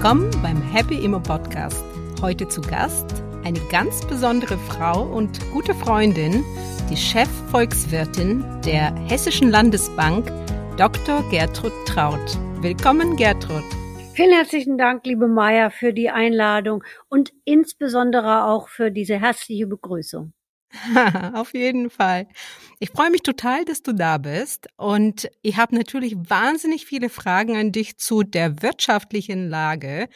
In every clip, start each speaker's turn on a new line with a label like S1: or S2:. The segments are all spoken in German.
S1: Willkommen beim Happy Immo Podcast. Heute zu Gast eine ganz besondere Frau und gute Freundin, die Chefvolkswirtin der Hessischen Landesbank, Dr. Gertrud Traut. Willkommen, Gertrud.
S2: Vielen herzlichen Dank, liebe Maya, für die Einladung und insbesondere auch für diese herzliche Begrüßung.
S1: Auf jeden Fall. Ich freue mich total, dass du da bist. Und ich habe natürlich wahnsinnig viele Fragen an dich zu der wirtschaftlichen Lage.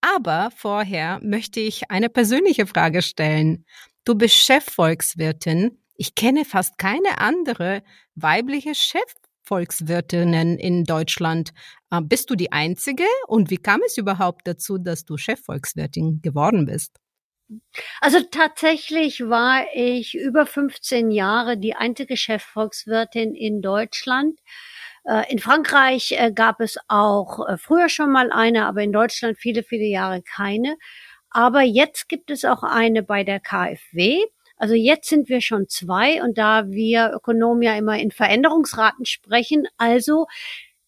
S1: Aber vorher möchte ich eine persönliche Frage stellen. Du bist Chefvolkswirtin. Ich kenne fast keine andere weibliche Chefvolkswirtinnen in Deutschland. Äh, bist du die einzige? Und wie kam es überhaupt dazu, dass du Chefvolkswirtin geworden bist?
S2: Also tatsächlich war ich über 15 Jahre die einzige Chefvolkswirtin in Deutschland. Äh, in Frankreich äh, gab es auch äh, früher schon mal eine, aber in Deutschland viele, viele Jahre keine. Aber jetzt gibt es auch eine bei der KfW. Also jetzt sind wir schon zwei und da wir Ökonomen ja immer in Veränderungsraten sprechen, also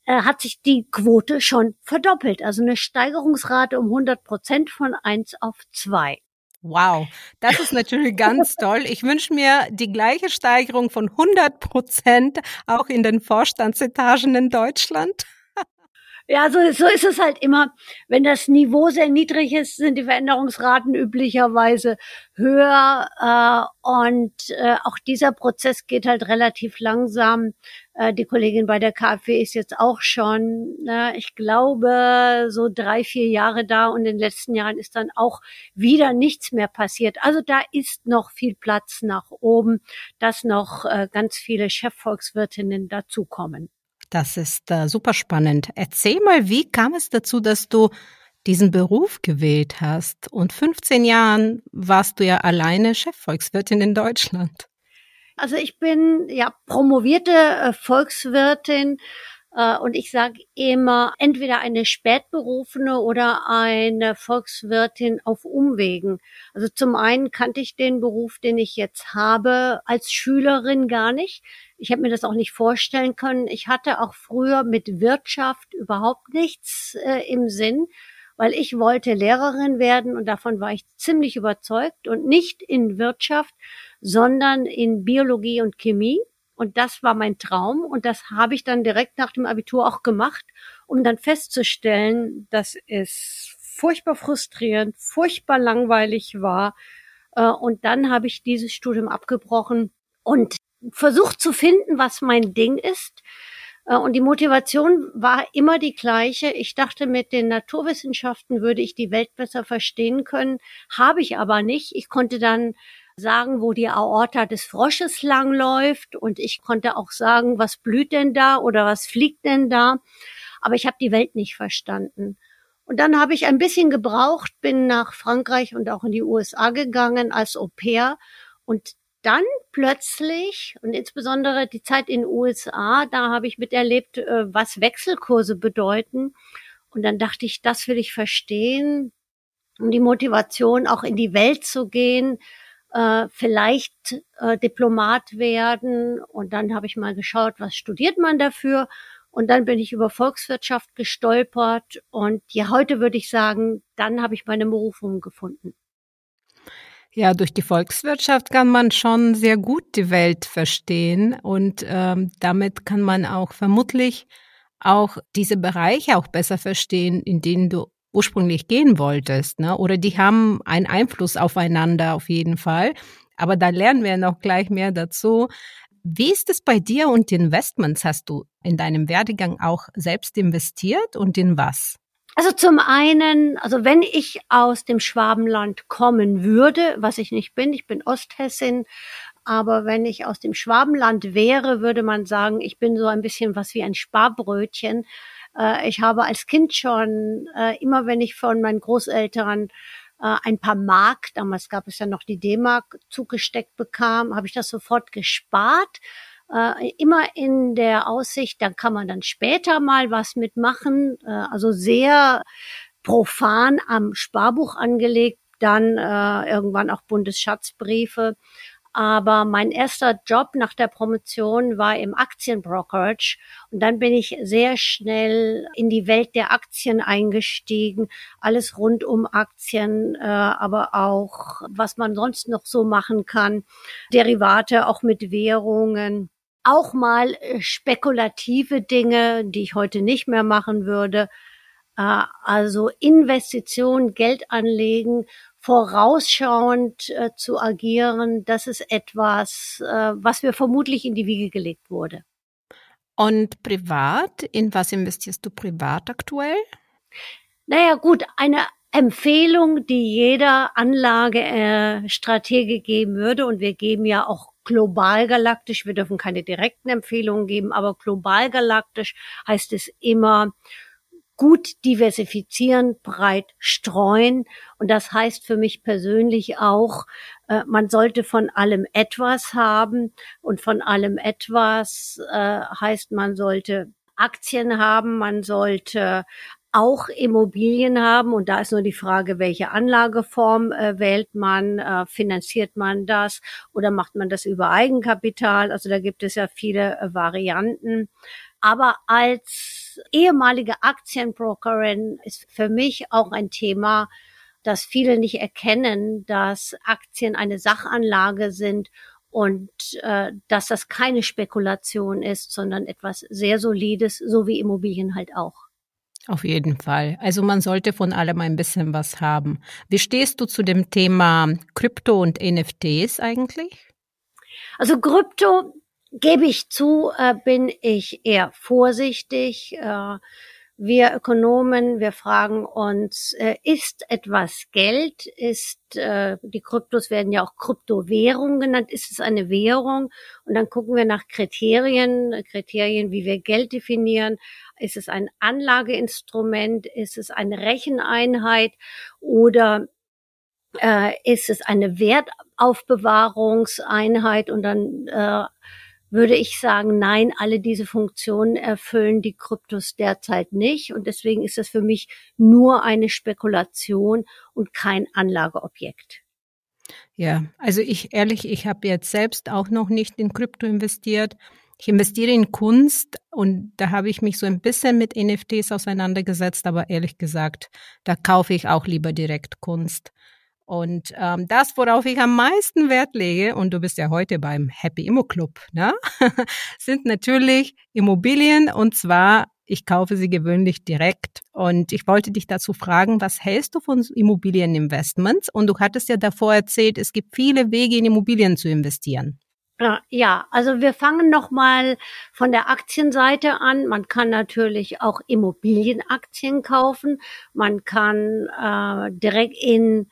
S2: hat sich die Quote schon verdoppelt. Also eine Steigerungsrate um 100 Prozent von eins auf zwei.
S1: Wow, das ist natürlich ganz toll. Ich wünsche mir die gleiche Steigerung von 100 Prozent auch in den Vorstandsetagen in Deutschland.
S2: Ja, so, so ist es halt immer. Wenn das Niveau sehr niedrig ist, sind die Veränderungsraten üblicherweise höher. Äh, und äh, auch dieser Prozess geht halt relativ langsam. Äh, die Kollegin bei der KfW ist jetzt auch schon, äh, ich glaube, so drei, vier Jahre da. Und in den letzten Jahren ist dann auch wieder nichts mehr passiert. Also da ist noch viel Platz nach oben, dass noch äh, ganz viele Chefvolkswirtinnen dazukommen.
S1: Das ist äh, super spannend. Erzähl mal, wie kam es dazu, dass du diesen Beruf gewählt hast? Und 15 Jahren warst du ja alleine Chefvolkswirtin in Deutschland.
S2: Also ich bin ja promovierte äh, Volkswirtin äh, und ich sage immer, entweder eine spätberufene oder eine Volkswirtin auf Umwegen. Also zum einen kannte ich den Beruf, den ich jetzt habe, als Schülerin gar nicht. Ich habe mir das auch nicht vorstellen können. Ich hatte auch früher mit Wirtschaft überhaupt nichts äh, im Sinn, weil ich wollte Lehrerin werden und davon war ich ziemlich überzeugt und nicht in Wirtschaft, sondern in Biologie und Chemie. Und das war mein Traum. Und das habe ich dann direkt nach dem Abitur auch gemacht, um dann festzustellen, dass es furchtbar frustrierend, furchtbar langweilig war. Äh, und dann habe ich dieses Studium abgebrochen und versucht zu finden, was mein Ding ist. Äh, und die Motivation war immer die gleiche. Ich dachte, mit den Naturwissenschaften würde ich die Welt besser verstehen können. Habe ich aber nicht. Ich konnte dann sagen, wo die Aorta des Frosches langläuft und ich konnte auch sagen, was blüht denn da oder was fliegt denn da. Aber ich habe die Welt nicht verstanden. Und dann habe ich ein bisschen gebraucht, bin nach Frankreich und auch in die USA gegangen als Au pair. Und dann plötzlich, und insbesondere die Zeit in den USA, da habe ich miterlebt, äh, was Wechselkurse bedeuten. Und dann dachte ich, das will ich verstehen, um die Motivation auch in die Welt zu gehen, äh, vielleicht äh, Diplomat werden. Und dann habe ich mal geschaut, was studiert man dafür. Und dann bin ich über Volkswirtschaft gestolpert. Und ja, heute würde ich sagen, dann habe ich meine Berufung gefunden.
S1: Ja, durch die Volkswirtschaft kann man schon sehr gut die Welt verstehen und ähm, damit kann man auch vermutlich auch diese Bereiche auch besser verstehen, in denen du ursprünglich gehen wolltest, ne? Oder die haben einen Einfluss aufeinander auf jeden Fall. Aber da lernen wir noch gleich mehr dazu. Wie ist es bei dir und Investments? Hast du in deinem Werdegang auch selbst investiert und in was?
S2: Also zum einen, also wenn ich aus dem Schwabenland kommen würde, was ich nicht bin, ich bin Osthessin, aber wenn ich aus dem Schwabenland wäre, würde man sagen, ich bin so ein bisschen was wie ein Sparbrötchen. Äh, ich habe als Kind schon, äh, immer wenn ich von meinen Großeltern äh, ein paar Mark, damals gab es ja noch die D-Mark, zugesteckt bekam, habe ich das sofort gespart. immer in der Aussicht, da kann man dann später mal was mitmachen. also sehr profan am Sparbuch angelegt, dann irgendwann auch Bundesschatzbriefe. Aber mein erster Job nach der Promotion war im Aktienbrokerage. Und dann bin ich sehr schnell in die Welt der Aktien eingestiegen. Alles rund um Aktien, äh, aber auch, was man sonst noch so machen kann. Derivate, auch mit Währungen auch mal äh, spekulative Dinge, die ich heute nicht mehr machen würde. Äh, also Investitionen, Geld anlegen, vorausschauend äh, zu agieren, das ist etwas, was mir vermutlich in die Wiege gelegt wurde.
S1: Und privat, in was investierst du privat aktuell?
S2: Naja gut, eine Empfehlung, die jeder Anlagestratege geben würde, und wir geben ja auch global galaktisch. Wir dürfen keine direkten Empfehlungen geben, aber global galaktisch heißt es immer gut diversifizieren, breit streuen. Und das heißt für mich persönlich auch, äh, man sollte von allem etwas haben. Und von allem etwas äh, heißt, man sollte Aktien haben, man sollte auch Immobilien haben. Und da ist nur die Frage, welche Anlageform äh, wählt man, äh, finanziert man das oder macht man das über Eigenkapital? Also da gibt es ja viele äh, Varianten. Aber als ehemalige Aktienbrokerin ist für mich auch ein Thema, dass viele nicht erkennen, dass Aktien eine Sachanlage sind und äh, dass das keine Spekulation ist, sondern etwas sehr Solides, so wie Immobilien halt auch.
S1: Auf jeden Fall. Also man sollte von allem ein bisschen was haben. Wie stehst du zu dem Thema Krypto und NFTs eigentlich?
S2: Also Krypto, gebe ich zu, äh, bin ich eher vorsichtig. Äh, wir Ökonomen, wir fragen uns, äh, ist etwas Geld? Ist äh, die Kryptos werden ja auch Kryptowährung genannt? Ist es eine Währung? Und dann gucken wir nach Kriterien, Kriterien, wie wir Geld definieren. Ist es ein Anlageinstrument? Ist es eine Recheneinheit? Oder äh, ist es eine Wertaufbewahrungseinheit? Und dann äh, würde ich sagen, nein, alle diese Funktionen erfüllen die Kryptos derzeit nicht. Und deswegen ist das für mich nur eine Spekulation und kein Anlageobjekt.
S1: Ja, also ich ehrlich, ich habe jetzt selbst auch noch nicht in Krypto investiert. Ich investiere in Kunst und da habe ich mich so ein bisschen mit NFTs auseinandergesetzt, aber ehrlich gesagt, da kaufe ich auch lieber direkt Kunst. Und ähm, das, worauf ich am meisten Wert lege, und du bist ja heute beim Happy Immo Club, ne? sind natürlich Immobilien und zwar, ich kaufe sie gewöhnlich direkt. Und ich wollte dich dazu fragen, was hältst du von Immobilieninvestments? Und du hattest ja davor erzählt, es gibt viele Wege, in Immobilien zu investieren.
S2: Ja, also wir fangen nochmal von der Aktienseite an. Man kann natürlich auch Immobilienaktien kaufen. Man kann äh, direkt in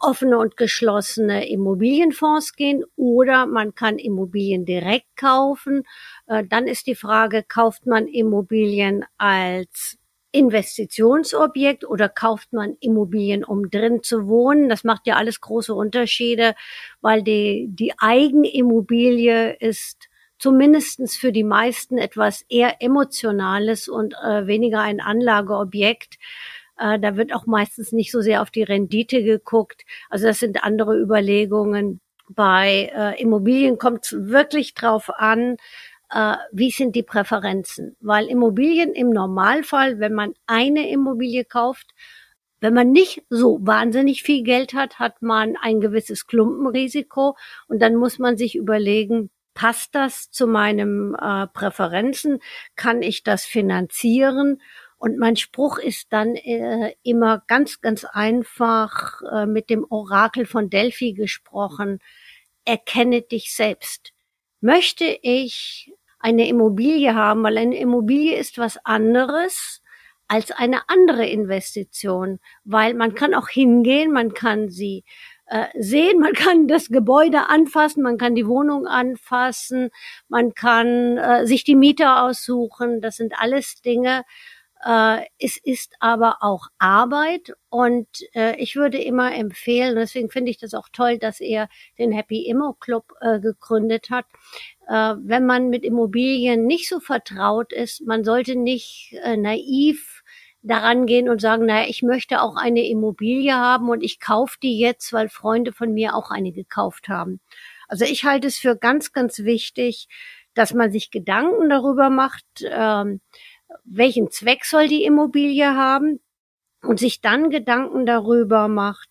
S2: offene und geschlossene Immobilienfonds gehen oder man kann Immobilien direkt kaufen. Äh, dann ist die Frage, kauft man Immobilien als Investitionsobjekt oder kauft man Immobilien, um drin zu wohnen? Das macht ja alles große Unterschiede, weil die, die Eigenimmobilie ist zumindestens für die meisten etwas eher Emotionales und äh, weniger ein Anlageobjekt. Äh, da wird auch meistens nicht so sehr auf die Rendite geguckt. Also das sind andere Überlegungen. Bei äh, Immobilien kommt es wirklich drauf an, äh, wie sind die Präferenzen. Weil Immobilien im Normalfall, wenn man eine Immobilie kauft, wenn man nicht so wahnsinnig viel Geld hat, hat man ein gewisses Klumpenrisiko und dann muss man sich überlegen, passt das zu meinen äh, Präferenzen? Kann ich das finanzieren? Und mein Spruch ist dann äh, immer ganz, ganz einfach äh, mit dem Orakel von Delphi gesprochen. Erkenne dich selbst. Möchte ich eine Immobilie haben, weil eine Immobilie ist was anderes als eine andere Investition, weil man kann auch hingehen, man kann sie äh, sehen, man kann das Gebäude anfassen, man kann die Wohnung anfassen, man kann äh, sich die Mieter aussuchen. Das sind alles Dinge, äh, es ist aber auch Arbeit und äh, ich würde immer empfehlen, deswegen finde ich das auch toll, dass er den Happy Immo Club äh, gegründet hat. Äh, wenn man mit Immobilien nicht so vertraut ist, man sollte nicht äh, naiv daran gehen und sagen, naja, ich möchte auch eine Immobilie haben und ich kaufe die jetzt, weil Freunde von mir auch eine gekauft haben. Also ich halte es für ganz, ganz wichtig, dass man sich Gedanken darüber macht, ähm, welchen Zweck soll die Immobilie haben und sich dann Gedanken darüber macht,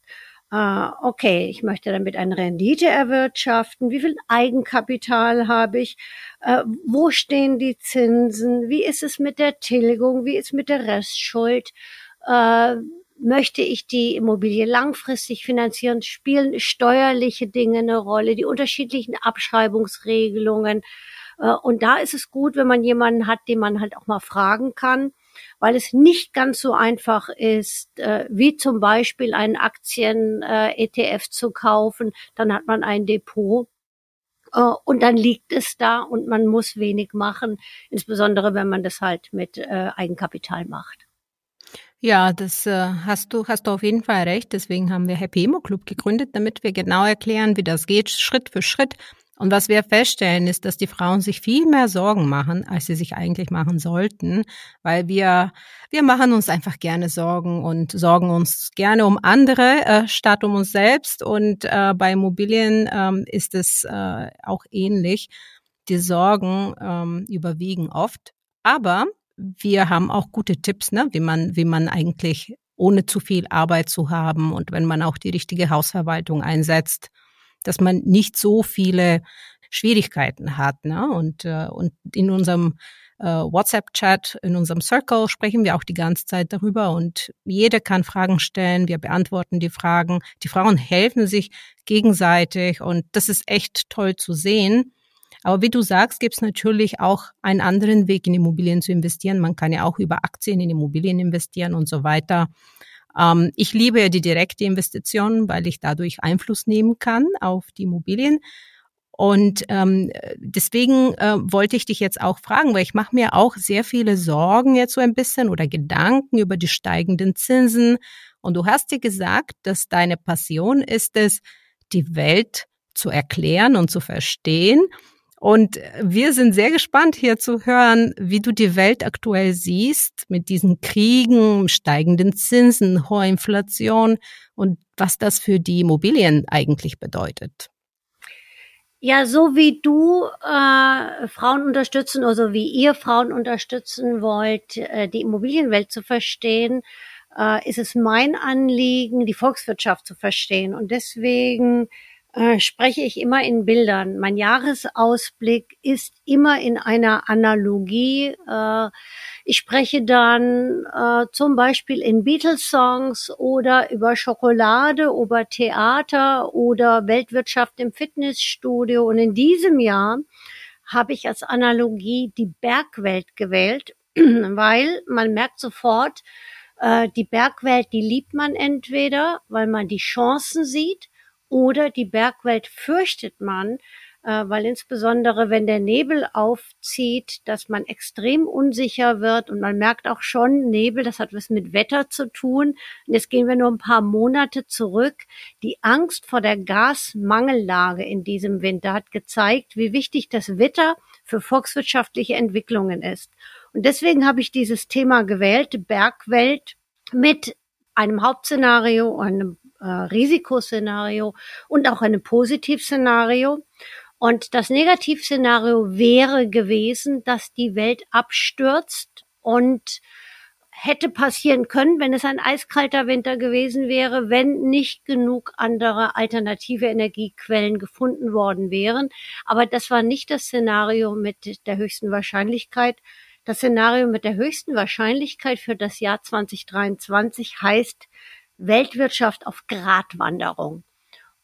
S2: äh, okay, ich möchte damit eine Rendite erwirtschaften, wie viel Eigenkapital habe ich, äh, wo stehen die Zinsen, wie ist es mit der Tilgung, wie ist es mit der Restschuld, äh, möchte ich die Immobilie langfristig finanzieren, spielen steuerliche Dinge eine Rolle, die unterschiedlichen Abschreibungsregelungen. Äh, und da ist es gut, wenn man jemanden hat, den man halt auch mal fragen kann, weil es nicht ganz so einfach ist, äh, wie zum Beispiel einen Aktien-ETF äh, zu kaufen. Dann hat man ein Depot. Und dann liegt es da und man muss wenig machen, insbesondere wenn man das halt mit Eigenkapital macht.
S1: Ja, das hast du hast du auf jeden Fall recht. Deswegen haben wir Happy Emo Club gegründet, damit wir genau erklären, wie das geht, Schritt für Schritt. Und was wir feststellen, ist, dass die Frauen sich viel mehr Sorgen machen, als sie sich eigentlich machen sollten, weil wir wir machen uns einfach gerne Sorgen und sorgen uns gerne um andere äh, statt um uns selbst. Und äh, bei Immobilien ähm, ist es äh, auch ähnlich. Die Sorgen ähm, überwiegen oft, aber wir haben auch gute Tipps, ne, wie man, wie man eigentlich ohne zu viel Arbeit zu haben und wenn man auch die richtige Hausverwaltung einsetzt, dass man nicht so viele Schwierigkeiten hat. Ne? Und, äh, und in unserem äh, WhatsApp-Chat, in unserem Circle sprechen wir auch die ganze Zeit darüber und jeder kann Fragen stellen, wir beantworten die Fragen. Die Frauen helfen sich gegenseitig und das ist echt toll zu sehen. Aber wie du sagst, gibt es natürlich auch einen anderen Weg, in Immobilien zu investieren. Man kann ja auch über Aktien in Immobilien investieren und so weiter. Ähm, ich liebe die direkte Investition, weil ich dadurch Einfluss nehmen kann auf die Immobilien. Und ähm, deswegen äh, wollte ich dich jetzt auch fragen, weil ich mache mir auch sehr viele Sorgen jetzt so ein bisschen oder Gedanken über die steigenden Zinsen. Und du hast dir gesagt, dass deine Passion ist es, die Welt zu erklären und zu verstehen. Und wir sind sehr gespannt hier zu hören, wie du die Welt aktuell siehst mit diesen Kriegen, steigenden Zinsen, hoher Inflation und was das für die Immobilien eigentlich bedeutet.
S2: Ja, so wie du äh, Frauen unterstützen oder so wie ihr Frauen unterstützen wollt, äh, die Immobilienwelt zu verstehen, äh, ist es mein Anliegen, die Volkswirtschaft zu verstehen. Und deswegen äh, spreche ich immer in Bildern. Mein Jahresausblick ist immer in einer Analogie. Äh, ich spreche dann äh, zum Beispiel in Beatles-Songs oder über Schokolade, über Theater oder Weltwirtschaft im Fitnessstudio. Und in diesem Jahr habe ich als Analogie die Bergwelt gewählt, weil man merkt sofort, die Bergwelt, die liebt man entweder, weil man die Chancen sieht, oder die Bergwelt fürchtet man, äh, weil insbesondere wenn der Nebel aufzieht, dass man extrem unsicher wird und man merkt auch schon, Nebel, das hat was mit Wetter zu tun. Und jetzt gehen wir nur ein paar Monate zurück. Die Angst vor der Gasmangellage in diesem Winter hat gezeigt, wie wichtig das Wetter für volkswirtschaftliche Entwicklungen ist. Und deswegen habe ich dieses Thema gewählt, Bergwelt mit einem Hauptszenario, einem äh, Risikoszenario und auch einem Positivszenario. Und das Negativszenario wäre gewesen, dass die Welt abstürzt und hätte passieren können, wenn es ein eiskalter Winter gewesen wäre, wenn nicht genug andere alternative Energiequellen gefunden worden wären. Aber das war nicht das Szenario mit der höchsten Wahrscheinlichkeit. Das Szenario mit der höchsten Wahrscheinlichkeit für das Jahr 2023 heißt, Weltwirtschaft auf Gratwanderung.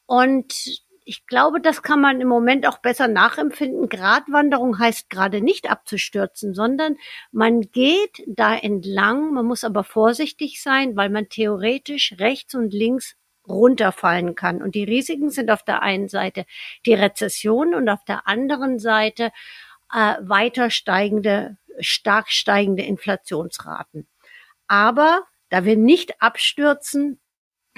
S2: Und ich glaube, das kann man im Moment auch besser nachempfinden. Gratwanderung heißt gerade nicht abzustürzen, sondern man geht da entlang. Man muss aber vorsichtig sein, weil man theoretisch rechts und links runterfallen kann. Und die Risiken sind auf der einen Seite die Rezession und auf der anderen Seite äh, weiter steigende, stark steigende Inflationsraten. Aber da wir nicht abstürzen,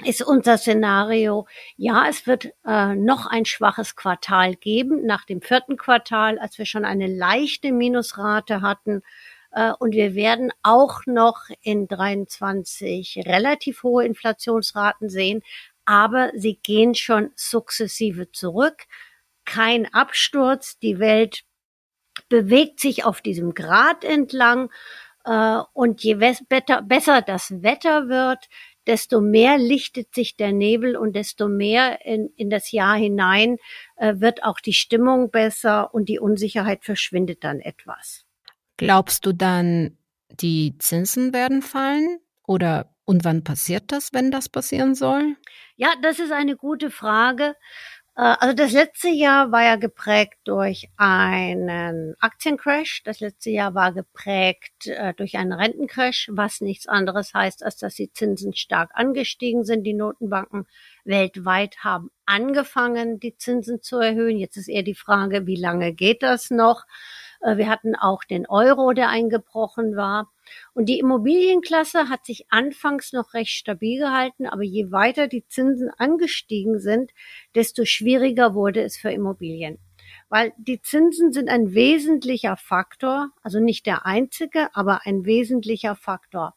S2: ist unser Szenario, ja, es wird äh, noch ein schwaches Quartal geben nach dem vierten Quartal, als wir schon eine leichte Minusrate hatten. Äh, und wir werden auch noch in 23 relativ hohe Inflationsraten sehen, aber sie gehen schon sukzessive zurück. kein Absturz. Die Welt bewegt sich auf diesem Grad entlang. Äh, und je besser das Wetter wird, desto mehr lichtet sich der Nebel und desto mehr in, in das Jahr hinein äh, wird auch die Stimmung besser und die Unsicherheit verschwindet dann etwas.
S1: Glaubst du dann, die Zinsen werden fallen? Oder und wann passiert das, wenn das passieren soll?
S2: Ja, das ist eine gute Frage. Äh, also das letzte Jahr war ja geprägt durch einen Aktiencrash. Das letzte Jahr war geprägt äh, durch einen Rentencrash, was nichts anderes heißt, als dass die Zinsen stark angestiegen sind. Die Notenbanken weltweit haben angefangen, die Zinsen zu erhöhen. Jetzt ist eher die Frage, wie lange geht das noch? Äh, wir hatten auch den Euro, der eingebrochen war. Und die Immobilienklasse hat sich anfangs noch recht stabil gehalten, aber je weiter die Zinsen angestiegen sind, desto schwieriger wurde es für Immobilien. Weil die Zinsen sind ein wesentlicher Faktor, also nicht der einzige, aber ein wesentlicher Faktor.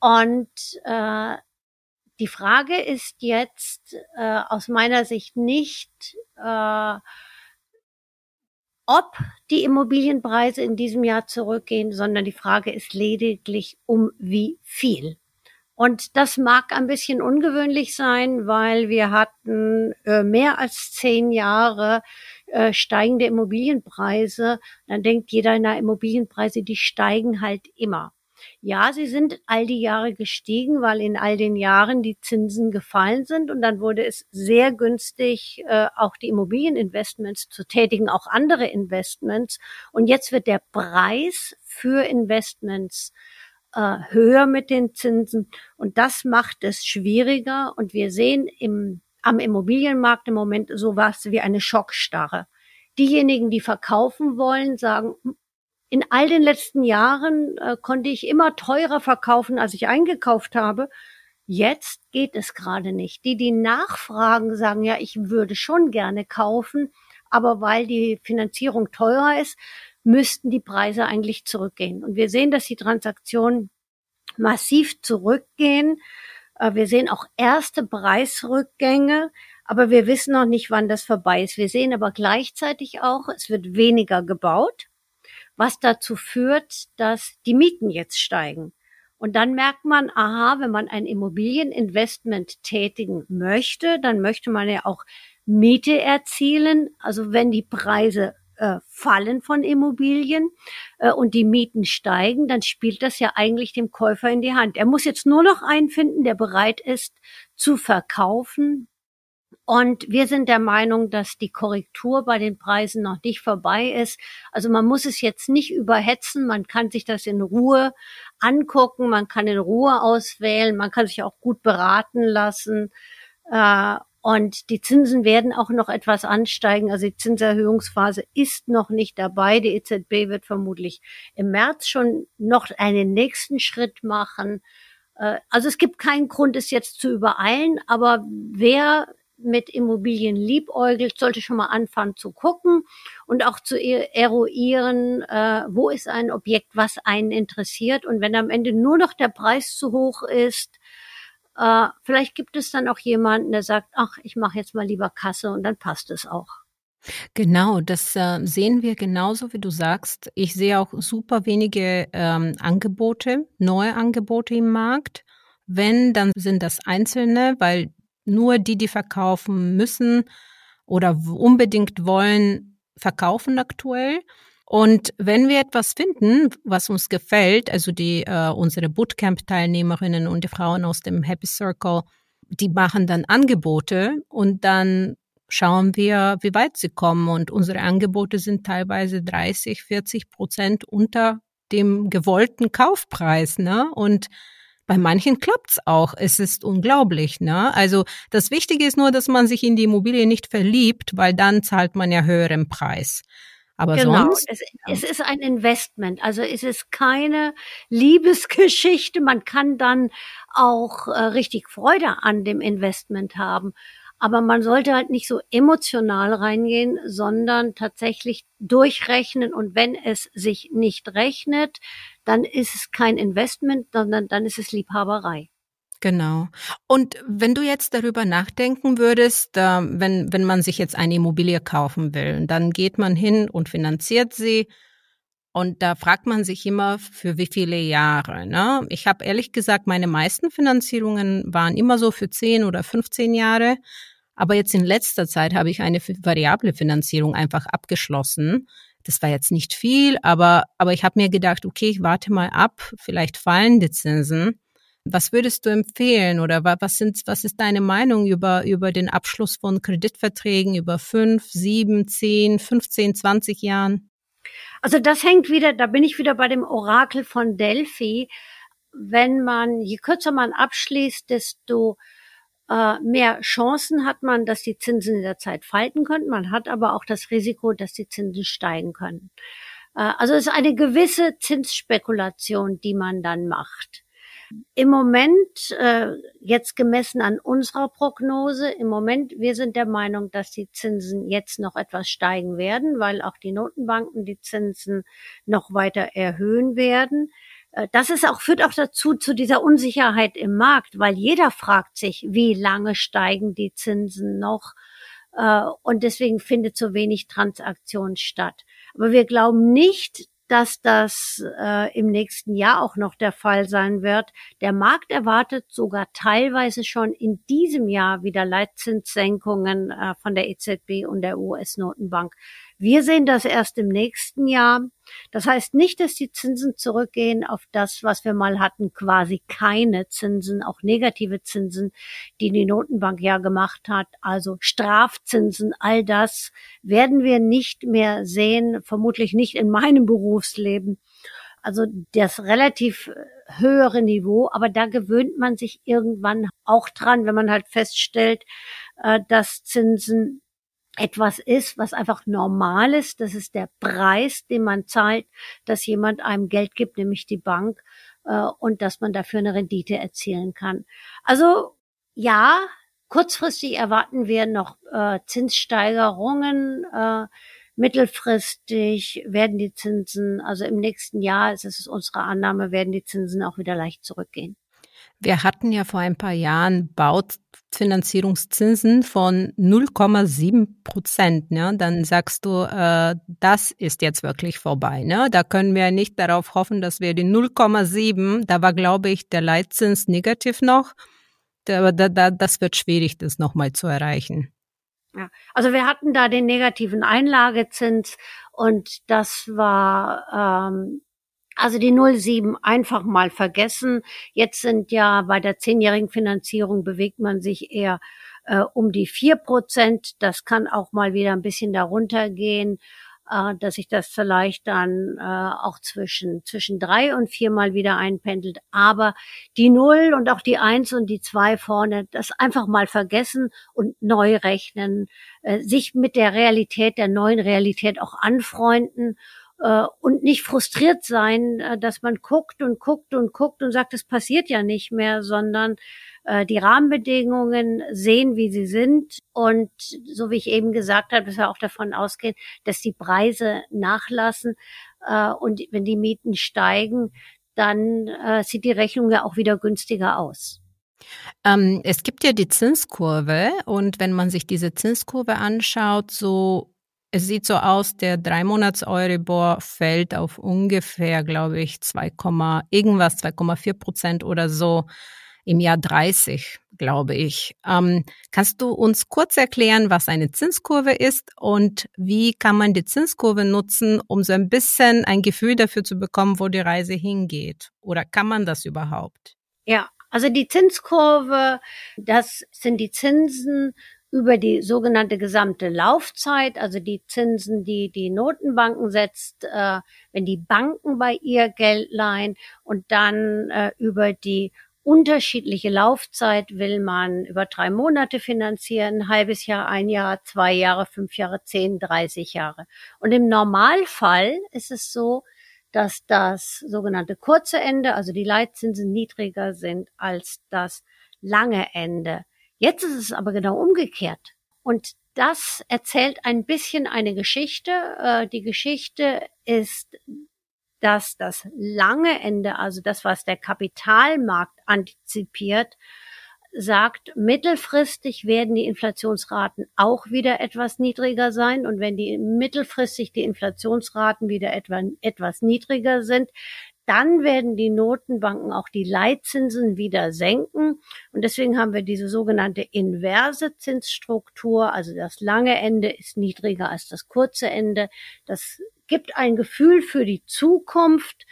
S2: Und äh, die Frage ist jetzt äh, aus meiner Sicht nicht, äh, ob die Immobilienpreise in diesem Jahr zurückgehen, sondern die Frage ist lediglich um wie viel. Und das mag ein bisschen ungewöhnlich sein, weil wir hatten äh, mehr als zehn Jahre äh, steigende Immobilienpreise. Dann denkt jeder, na, Immobilienpreise, die steigen halt immer. Ja, sie sind all die Jahre gestiegen, weil in all den Jahren die Zinsen gefallen sind und dann wurde es sehr günstig, äh, auch die Immobilieninvestments zu tätigen, auch andere Investments. Und jetzt wird der Preis für Investments äh, höher mit den Zinsen und das macht es schwieriger und wir sehen im, am Immobilienmarkt im Moment sowas wie eine Schockstarre. Diejenigen, die verkaufen wollen, sagen, in all den letzten Jahren äh, konnte ich immer teurer verkaufen, als ich eingekauft habe. Jetzt geht es gerade nicht. Die, die nachfragen, sagen, ja, ich würde schon gerne kaufen, aber weil die Finanzierung teurer ist, müssten die Preise eigentlich zurückgehen. Und wir sehen, dass die Transaktionen massiv zurückgehen. Äh, wir sehen auch erste Preisrückgänge, aber wir wissen noch nicht, wann das vorbei ist. Wir sehen aber gleichzeitig auch, es wird weniger gebaut was dazu führt, dass die Mieten jetzt steigen. Und dann merkt man, aha, wenn man ein Immobilieninvestment tätigen möchte, dann möchte man ja auch Miete erzielen. Also wenn die Preise äh, fallen von Immobilien äh, und die Mieten steigen, dann spielt das ja eigentlich dem Käufer in die Hand. Er muss jetzt nur noch einen finden, der bereit ist zu verkaufen, und wir sind der Meinung, dass die Korrektur bei den Preisen noch nicht vorbei ist. Also man muss es jetzt nicht überhetzen. Man kann sich das in Ruhe angucken. Man kann in Ruhe auswählen. Man kann sich auch gut beraten lassen. Äh, und die Zinsen werden auch noch etwas ansteigen. Also die Zinserhöhungsphase ist noch nicht dabei. Die EZB wird vermutlich im März schon noch einen nächsten Schritt machen. Äh, also es gibt keinen Grund, es jetzt zu übereilen, aber wer mit Immobilien liebäugelt, sollte schon mal anfangen zu gucken und auch zu e-, eruieren, äh, wo ist ein Objekt, was einen interessiert. Und wenn am Ende nur noch der Preis zu hoch ist, äh, vielleicht gibt es dann auch jemanden, der sagt, ach, ich mache jetzt mal lieber Kasse und dann passt es auch.
S1: Genau, das äh, sehen wir genauso, wie du sagst. Ich sehe auch super wenige ähm, Angebote, neue Angebote im Markt. Wenn, dann sind das einzelne, weil nur die, die verkaufen müssen oder unbedingt wollen, verkaufen aktuell. Und wenn wir etwas finden, was uns gefällt, also die äh, unsere Bootcamp-Teilnehmerinnen und die Frauen aus dem Happy Circle, die machen dann Angebote und dann schauen wir, wie weit sie kommen. Und unsere Angebote sind teilweise 30, 40 Prozent unter dem gewollten Kaufpreis. Ne? Und bei manchen klappt's auch. Es ist unglaublich, ne? Also das Wichtige ist nur, dass man sich in die Immobilie nicht verliebt, weil dann zahlt man ja höheren Preis. Aber genau, sonst,
S2: es, ja. es ist ein Investment. Also es ist keine Liebesgeschichte. Man kann dann auch äh, richtig Freude an dem Investment haben. Aber man sollte halt nicht so emotional reingehen, sondern tatsächlich durchrechnen. Und wenn es sich nicht rechnet, dann ist es kein Investment, sondern dann ist es Liebhaberei.
S1: Genau. Und wenn du jetzt darüber nachdenken würdest, wenn, wenn man sich jetzt eine Immobilie kaufen will, dann geht man hin und finanziert sie. Und da fragt man sich immer, für wie viele Jahre. Ne? Ich habe ehrlich gesagt, meine meisten Finanzierungen waren immer so für 10 oder 15 Jahre. Aber jetzt in letzter Zeit habe ich eine variable Finanzierung einfach abgeschlossen. Das war jetzt nicht viel, aber, aber ich habe mir gedacht, okay, ich warte mal ab, vielleicht fallen die Zinsen. Was würdest du empfehlen oder was sind, was ist deine Meinung über, über den Abschluss von Kreditverträgen über fünf, sieben, zehn, 15, 20 Jahren?
S2: Also das hängt wieder, da bin ich wieder bei dem Orakel von Delphi. Wenn man, je kürzer man abschließt, desto mehr Chancen hat man, dass die Zinsen in der Zeit falten können. Man hat aber auch das Risiko, dass die Zinsen steigen können. Äh, also es ist eine gewisse Zinsspekulation, die man dann macht. Im Moment, äh, jetzt gemessen an unserer Prognose, im Moment, wir sind der Meinung, dass die Zinsen jetzt noch etwas steigen werden, weil auch die Notenbanken die Zinsen noch weiter erhöhen werden. Äh, das ist auch, führt auch dazu, zu dieser Unsicherheit im Markt, weil jeder fragt sich, wie lange steigen die Zinsen noch? Äh, und deswegen findet so wenig Transaktion statt. Aber wir glauben nicht, dass das äh, im nächsten Jahr auch noch der Fall sein wird. Der Markt erwartet sogar teilweise schon in diesem Jahr wieder Leitzinssenkungen äh, von der EZB und der US-Notenbank. Wir sehen das erst im nächsten Jahr. Das heißt nicht, dass die Zinsen zurückgehen auf das, was wir mal hatten, quasi keine Zinsen, auch negative Zinsen, die die Notenbank ja gemacht hat, also Strafzinsen, all das werden wir nicht mehr sehen, vermutlich nicht in meinem Berufsleben. Also das relativ höhere Niveau, aber da gewöhnt man sich irgendwann auch dran, wenn man halt feststellt, äh, dass Zinsen etwas ist, was einfach normal ist. Das ist der Preis, den man zahlt, dass jemand einem Geld gibt, nämlich die Bank, äh, und dass man dafür eine Rendite erzielen kann. Also ja, kurzfristig erwarten wir noch äh, Zinssteigerungen. Äh, mittelfristig werden die Zinsen, also im nächsten Jahr, es ist unsere Annahme, werden die Zinsen auch wieder leicht zurückgehen.
S1: Wir hatten ja vor ein paar Jahren Baufinanzierungszinsen von 0,7 Prozent. Ne? Dann sagst du, äh, das ist jetzt wirklich vorbei. Ne? Da können wir nicht darauf hoffen, dass wir die 0,7, da war, glaube ich, der Leitzins negativ noch. Aber da, da, das wird schwierig, das nochmal zu erreichen.
S2: Ja, also wir hatten da den negativen Einlagezins und das war ähm, also die 07 einfach mal vergessen. Jetzt sind ja bei der zehnjährigen Finanzierung bewegt man sich eher äh, um die vier Prozent. Das kann auch mal wieder ein bisschen darunter gehen, äh, dass sich das vielleicht dann äh, auch zwischen, zwischen drei und vier mal wieder einpendelt. Aber die Null und auch die Eins und die Zwei vorne, das einfach mal vergessen und neu rechnen, äh, sich mit der Realität, der neuen Realität auch anfreunden äh, und nicht frustriert sein, äh, dass man guckt und guckt und guckt und sagt, es passiert ja nicht mehr, sondern äh, die Rahmenbedingungen sehen, wie sie sind. Und so wie ich eben gesagt habe, dass wir auch davon ausgehen, dass die Preise nachlassen. Äh, und wenn die Mieten steigen, dann äh, sieht die Rechnung ja auch wieder günstiger aus.
S1: Ähm, es gibt ja die Zinskurve und wenn man sich diese Zinskurve anschaut, so es sieht so aus, der drei Monats Euribor fällt auf ungefähr, glaube ich, 2, irgendwas, 2,4 Prozent oder so im Jahr 30, glaube ich. Ähm, kannst du uns kurz erklären, was eine Zinskurve ist und wie kann man die Zinskurve nutzen, um so ein bisschen ein Gefühl dafür zu bekommen, wo die Reise hingeht? Oder kann man das überhaupt?
S2: Ja, also die Zinskurve, das sind die Zinsen über die sogenannte gesamte Laufzeit, also die Zinsen, die die Notenbanken setzt, äh, wenn die Banken bei ihr Geld leihen und dann äh, über die unterschiedliche Laufzeit will man über drei Monate finanzieren, ein halbes Jahr, ein Jahr, zwei Jahre, fünf Jahre, zehn, dreißig Jahre. Und im Normalfall ist es so, dass das sogenannte kurze Ende, also die Leitzinsen niedriger sind als das lange Ende. Jetzt ist es aber genau umgekehrt. Und das erzählt ein bisschen eine Geschichte. Äh, die Geschichte ist dass das lange Ende, also das, was der Kapitalmarkt antizipiert, sagt, mittelfristig werden die Inflationsraten auch wieder etwas niedriger sein. Und wenn die mittelfristig die Inflationsraten wieder etwa, etwas niedriger sind, dann werden die Notenbanken auch die Leitzinsen wieder senken. Und deswegen haben wir diese sogenannte inverse Zinsstruktur. Also das lange Ende ist niedriger als das kurze Ende. Das gibt ein Gefühl für die Zukunft,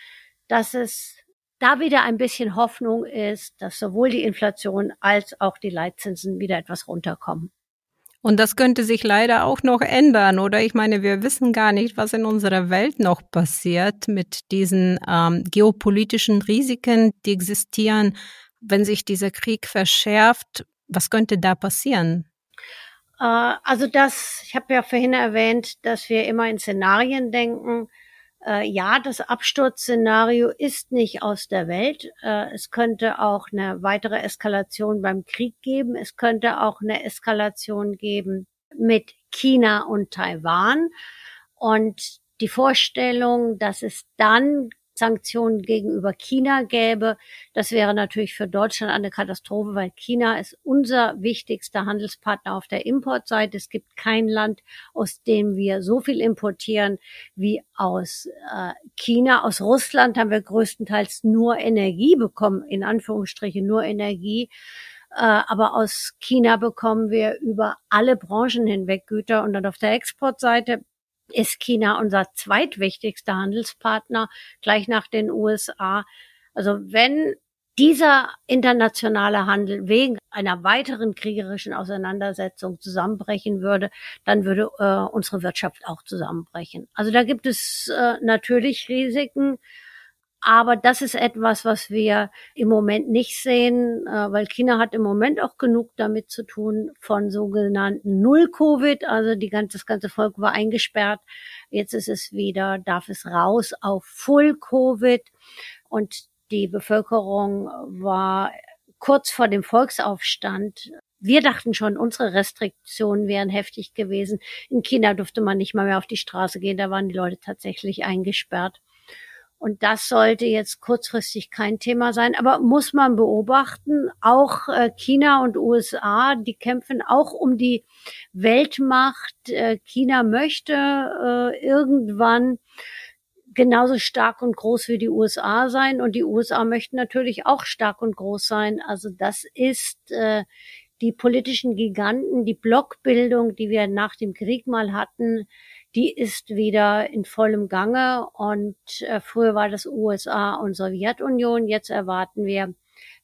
S2: dass es da wieder ein bisschen Hoffnung ist, dass sowohl die Inflation als auch die Leitzinsen wieder etwas runterkommen.
S1: Und das könnte sich leider auch noch ändern, oder? Ich meine, wir wissen gar nicht, was in unserer Welt noch passiert mit diesen ähm, geopolitischen Risiken, die existieren. Wenn sich dieser Krieg verschärft, was könnte da passieren?
S2: Äh, also das, ich habe ja vorhin erwähnt, dass wir immer in Szenarien denken. Äh, ja, das Absturzszenario ist nicht aus der Welt. Äh, es könnte auch eine weitere Eskalation beim Krieg geben. Es könnte auch eine Eskalation geben mit China und Taiwan. Und die Vorstellung, dass es dann Sanktionen gegenüber China gäbe. Das wäre natürlich für Deutschland eine Katastrophe, weil China ist unser wichtigster Handelspartner auf der Importseite. Es gibt kein Land, aus dem wir so viel importieren wie aus äh, China. Aus Russland haben wir größtenteils nur Energie bekommen, in Anführungsstrichen nur Energie. Äh, aber aus China bekommen wir über alle Branchen hinweg Güter und dann auf der Exportseite ist China unser zweitwichtigster Handelspartner, gleich nach den USA. Also wenn dieser internationale Handel wegen einer weiteren kriegerischen Auseinandersetzung zusammenbrechen würde, dann würde äh, unsere Wirtschaft auch zusammenbrechen. Also da gibt es äh, natürlich Risiken. Aber das ist etwas, was wir im Moment nicht sehen, äh, weil China hat im Moment auch genug damit zu tun von sogenannten Null-Covid. Also die ganze, das ganze Volk war eingesperrt. Jetzt ist es wieder, darf es raus auf Full-Covid. Und die Bevölkerung war kurz vor dem Volksaufstand wir dachten schon, unsere Restriktionen wären heftig gewesen. In China durfte man nicht mal mehr auf die Straße gehen, da waren die Leute tatsächlich eingesperrt. Und das sollte jetzt kurzfristig kein Thema sein, aber muss man beobachten. Auch äh, China und USA, die kämpfen auch um die Weltmacht. Äh, China möchte äh, irgendwann genauso stark und groß wie die USA sein und die USA möchten natürlich auch stark und groß sein. Also das ist die politischen Giganten, die Blockbildung, die wir nach dem Krieg mal hatten, die ist wieder in vollem Gange und äh, früher war das USA und Sowjetunion, jetzt erwarten wir,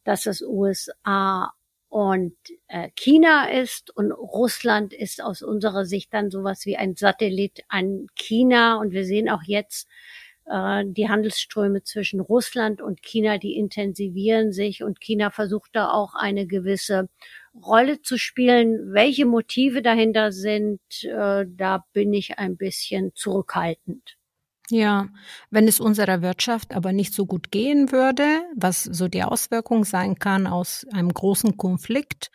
S2: dass das USA und äh, China ist und Russland ist aus unserer Sicht dann sowas wie ein Satellit an China. Und wir sehen auch jetzt äh, die Handelsströme zwischen Russland und China, die intensivieren sich und China versucht da auch eine gewisse Rolle zu spielen. Welche Motive dahinter sind, äh, da bin ich ein bisschen zurückhaltend.
S1: Ja, wenn es unserer Wirtschaft aber nicht so gut gehen würde, was so die Auswirkung sein kann aus einem großen Konflikt,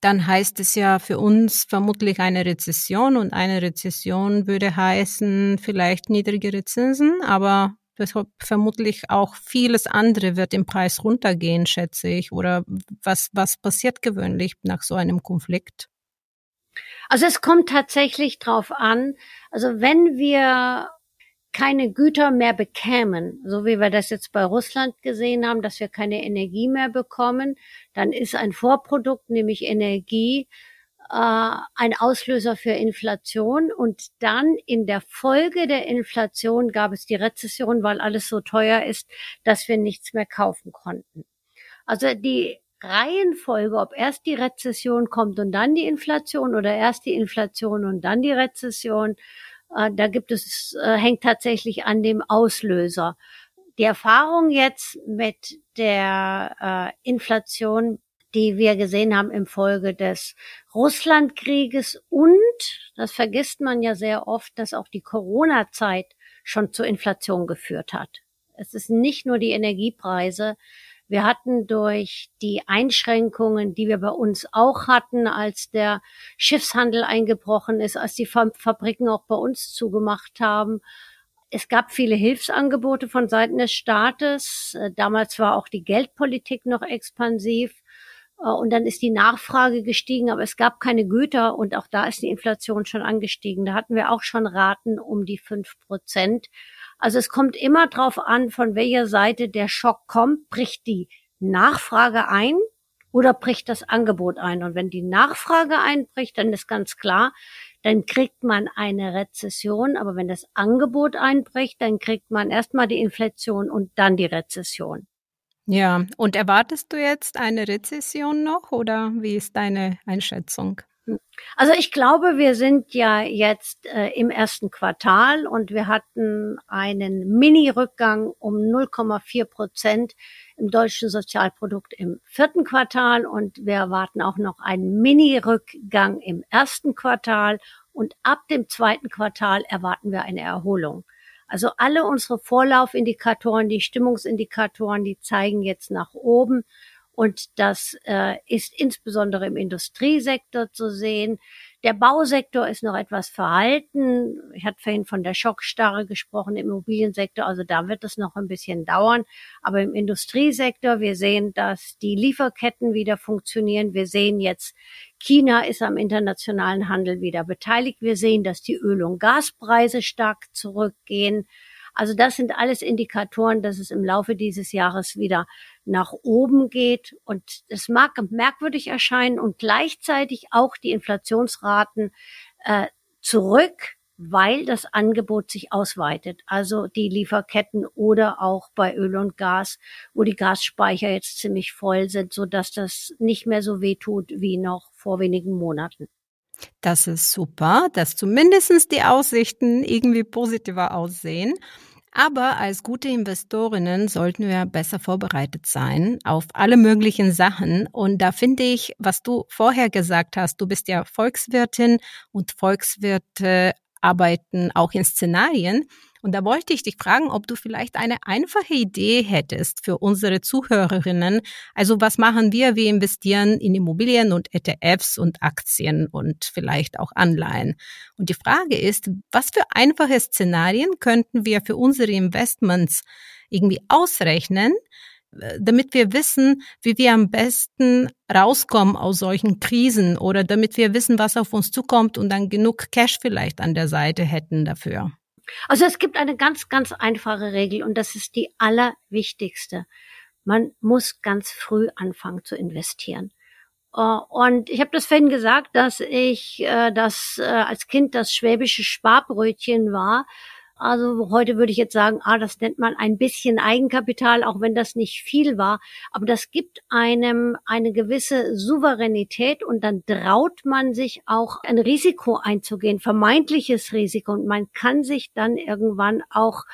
S1: dann heißt es ja für uns vermutlich eine Rezession und eine Rezession würde heißen vielleicht niedrigere Zinsen, aber vermutlich auch vieles andere wird im Preis runtergehen, schätze ich. Oder was, was passiert gewöhnlich nach so einem Konflikt?
S2: Also es kommt tatsächlich drauf an. Also wenn wir keine Güter mehr bekämen, so wie wir das jetzt bei Russland gesehen haben, dass wir keine Energie mehr bekommen, dann ist ein Vorprodukt, nämlich Energie, äh, ein Auslöser für Inflation und dann in der Folge der Inflation gab es die Rezession, weil alles so teuer ist, dass wir nichts mehr kaufen konnten. Also die Reihenfolge, ob erst die Rezession kommt und dann die Inflation oder erst die Inflation und dann die Rezession, äh, da gibt es, äh, hängt tatsächlich an dem Auslöser. Die Erfahrung jetzt mit der äh, Inflation die wir gesehen haben im Folge des Russlandkrieges und, das vergisst man ja sehr oft, dass auch die Corona-Zeit schon zur Inflation geführt hat. Es ist nicht nur die Energiepreise. Wir hatten durch die Einschränkungen, die wir bei uns auch hatten, als der Schiffshandel eingebrochen ist, als die Fabriken auch bei uns zugemacht haben, Es gab viele Hilfsangebote von Seiten des Staates. Äh, damals war auch die Geldpolitik noch expansiv. Äh, und dann ist die Nachfrage gestiegen, aber es gab keine Güter und auch da ist die Inflation schon angestiegen. Da hatten wir auch schon Raten um die fünf Prozent. Also es kommt immer drauf an, von welcher Seite der Schock kommt. Bricht die Nachfrage ein oder bricht das Angebot ein? Und wenn die Nachfrage einbricht, dann ist ganz klar, dann kriegt man eine Rezession. Aber wenn das Angebot einbricht, dann kriegt man erstmal die Inflation und dann die Rezession.
S1: Ja, und erwartest du jetzt eine Rezession noch oder wie ist deine Einschätzung?
S2: Also ich glaube, wir sind ja jetzt äh, im ersten Quartal und wir hatten einen Mini-Rückgang um 0,4 Prozent im deutschen Sozialprodukt im vierten Quartal und wir erwarten auch noch einen Mini-Rückgang im ersten Quartal und ab dem zweiten Quartal erwarten wir eine Erholung. Also alle unsere Vorlaufindikatoren, die Stimmungsindikatoren, die zeigen jetzt nach oben. Und das äh, ist insbesondere im Industriesektor zu sehen. Der Bausektor ist noch etwas verhalten. Ich hatte vorhin von der Schockstarre gesprochen im Immobiliensektor. Also da wird es noch ein bisschen dauern. Aber im Industriesektor, wir sehen, dass die Lieferketten wieder funktionieren. Wir sehen jetzt, China ist am internationalen Handel wieder beteiligt. Wir sehen, dass die Öl- und Gaspreise stark zurückgehen. Also das sind alles Indikatoren, dass es im Laufe dieses Jahres wieder nach oben geht. Und es mag merkwürdig erscheinen und gleichzeitig auch die Inflationsraten äh, zurück, weil das Angebot sich ausweitet. Also die Lieferketten oder auch bei Öl und Gas, wo die Gasspeicher jetzt ziemlich voll sind, so dass das nicht mehr so weh tut wie noch vor wenigen Monaten.
S1: Das ist super, dass zumindest die Aussichten irgendwie positiver aussehen. Aber als gute Investorinnen sollten wir besser vorbereitet sein auf alle möglichen Sachen. Und da finde ich, was du vorher gesagt hast, du bist ja Volkswirtin und Volkswirte arbeiten auch in Szenarien. Und da wollte ich dich fragen, ob du vielleicht eine einfache Idee hättest für unsere Zuhörerinnen. Also was machen wir? Wir investieren in Immobilien und ETFs und Aktien und vielleicht auch Anleihen. Und die Frage ist, was für einfache Szenarien könnten wir für unsere Investments irgendwie ausrechnen, damit wir wissen, wie wir am besten rauskommen aus solchen Krisen oder damit wir wissen, was auf uns zukommt und dann genug Cash vielleicht an der Seite hätten dafür.
S2: Also es gibt eine ganz, ganz einfache Regel und das ist die allerwichtigste. Man muss ganz früh anfangen zu investieren. Äh, und ich habe das vorhin gesagt, dass ich äh, das äh, als Kind das schwäbische Sparbrötchen war, also heute würde ich jetzt sagen, ah, das nennt man ein bisschen Eigenkapital, auch wenn das nicht viel war. Aber das gibt einem eine gewisse Souveränität und dann traut man sich auch ein Risiko einzugehen, vermeintliches Risiko. Und man kann sich dann irgendwann auch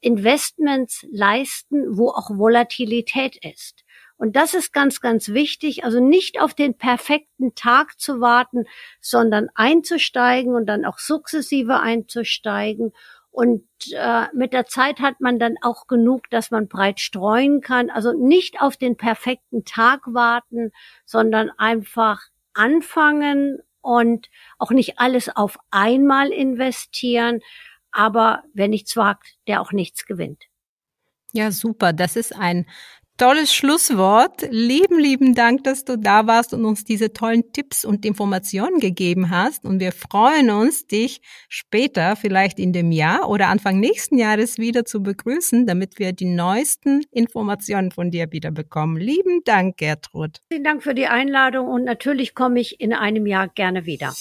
S2: Investments leisten, wo auch Volatilität ist. Und das ist ganz, ganz wichtig. Also nicht auf den perfekten Tag zu warten, sondern einzusteigen und dann auch sukzessive einzusteigen und äh, mit der Zeit hat man dann auch genug, dass man breit streuen kann. Also nicht auf den perfekten Tag warten, sondern einfach anfangen und auch nicht alles auf einmal investieren. Aber wer nichts wagt, der auch nichts gewinnt.
S1: Ja, super. Das ist ein tolles Schlusswort. Lieben, lieben Dank, dass du da warst und uns diese tollen Tipps und Informationen gegeben hast. Und wir freuen uns, dich später, vielleicht in dem Jahr oder Anfang nächsten Jahres wieder zu begrüßen, damit wir die neuesten Informationen von dir wieder bekommen. Lieben Dank, Gertrud.
S2: Vielen Dank für die Einladung und natürlich komme ich in einem Jahr gerne wieder.